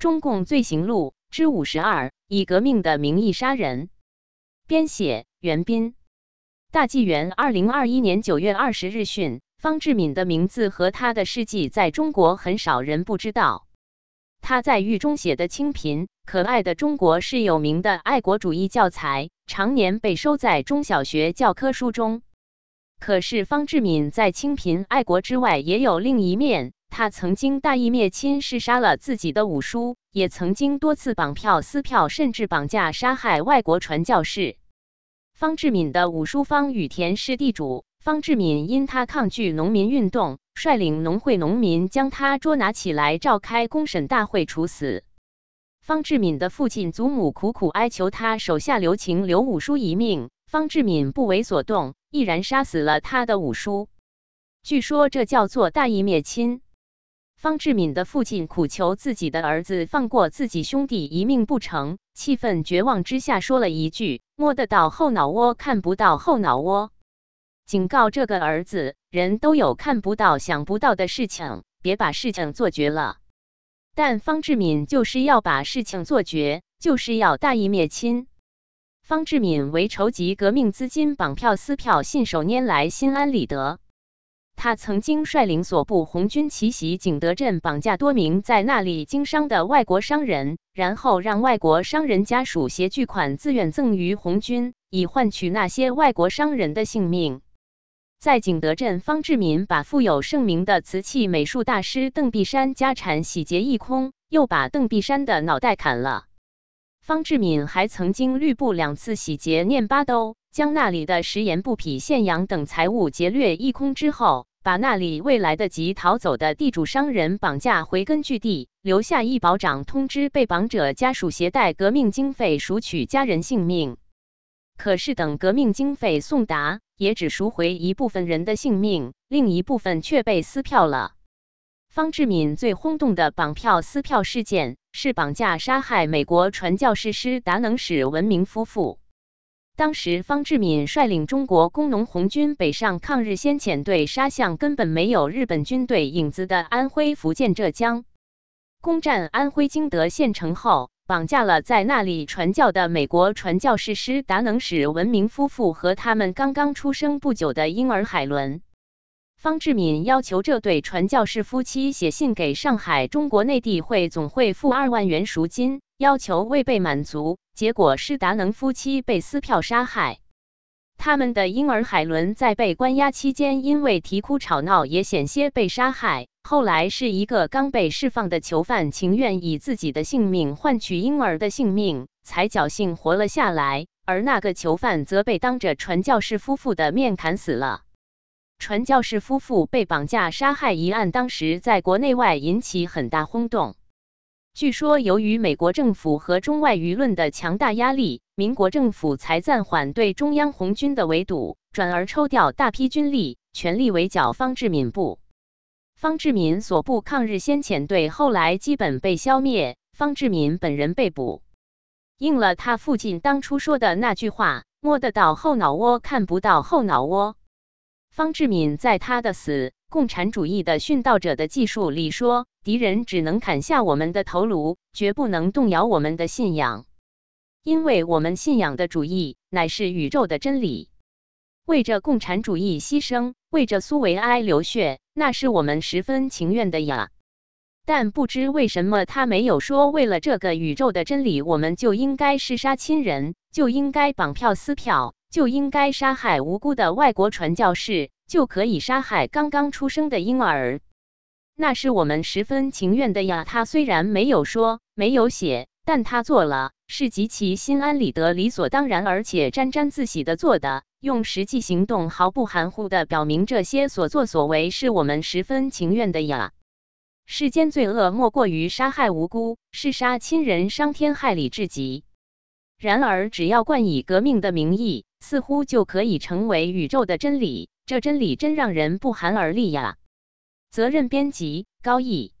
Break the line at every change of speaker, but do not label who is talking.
中共罪行录》之五十二，以革命的名义杀人。编写：袁斌。大纪元二零二一年九月二十日讯，方志敏的名字和他的事迹在中国很少人不知道。他在狱中写的《清贫可爱的中国》是有名的爱国主义教材，常年被收在中小学教科书中。可是方志敏在清贫爱国之外，也有另一面。他曾经大义灭亲，弑杀了自己的五叔，也曾经多次绑票撕票，甚至绑架杀害外国传教士。方志敏的五叔方雨田是地主，方志敏因他抗拒农民运动，率领农会农民将他捉拿起来，召开公审大会处死。方志敏的父亲祖母苦苦哀求他手下留情，留五叔一命。方志敏不为所动，毅然杀死了他的五叔。据说这叫做大义灭亲。方志敏的父亲苦求自己的儿子放过自己兄弟一命不成，气愤绝望之下说了一句：“摸得到后脑窝，看不到后脑窝。”警告这个儿子：人都有看不到、想不到的事情，别把事情做绝了。但方志敏就是要把事情做绝，就是要大义灭亲。方志敏为筹集革命资金，绑票撕票，信手拈来，心安理得。他曾经率领所部红军奇袭景德镇，绑架多名在那里经商的外国商人，然后让外国商人家属携巨款自愿赠于红军，以换取那些外国商人的性命。在景德镇，方志敏把富有盛名的瓷器美术大师邓碧山家产洗劫一空，又把邓碧山的脑袋砍了。方志敏还曾经律部两次洗劫念八兜，将那里的食盐布匹现洋等财物劫掠一空之后。把那里未来得及逃走的地主商人绑架回根据地，留下一保长通知被绑者家属携带革命经费赎取家人性命。可是等革命经费送达，也只赎回一部分人的性命，另一部分却被撕票了。方志敏最轰动的绑票撕票事件，是绑架杀害美国传教士师达能使文明夫妇。当时，方志敏率领中国工农红军北上抗日先遣队，杀向根本没有日本军队影子的安徽、福建、浙江。攻占安徽金德县城后，绑架了在那里传教的美国传教士师达能使文明夫妇和他们刚刚出生不久的婴儿海伦。方志敏要求这对传教士夫妻写信给上海中国内地会总会付二万元赎金。要求未被满足，结果施达能夫妻被撕票杀害。他们的婴儿海伦在被关押期间，因为啼哭吵闹，也险些被杀害。后来是一个刚被释放的囚犯，情愿以自己的性命换取婴儿的性命，才侥幸活了下来。而那个囚犯则被当着传教士夫妇的面砍死了。传教士夫妇被绑架杀害一案，当时在国内外引起很大轰动。据说，由于美国政府和中外舆论的强大压力，民国政府才暂缓对中央红军的围堵，转而抽调大批军力，全力围剿方志敏部。方志敏所部抗日先遣队后来基本被消灭，方志敏本人被捕，应了他父亲当初说的那句话：“摸得到后脑窝，看不到后脑窝。”方志敏在他的死。共产主义的殉道者的技术里说，敌人只能砍下我们的头颅，绝不能动摇我们的信仰，因为我们信仰的主义乃是宇宙的真理。为着共产主义牺牲，为着苏维埃流血，那是我们十分情愿的呀。但不知为什么，他没有说，为了这个宇宙的真理，我们就应该弑杀亲人，就应该绑票撕票，就应该杀害无辜的外国传教士。就可以杀害刚刚出生的婴儿，那是我们十分情愿的呀。他虽然没有说，没有写，但他做了，是极其心安理得、理所当然，而且沾沾自喜的做的，用实际行动毫不含糊的表明这些所作所为是我们十分情愿的呀。世间罪恶莫过于杀害无辜，弑杀亲人，伤天害理至极。然而，只要冠以革命的名义，似乎就可以成为宇宙的真理。这真理真让人不寒而栗呀！责任编辑：高毅。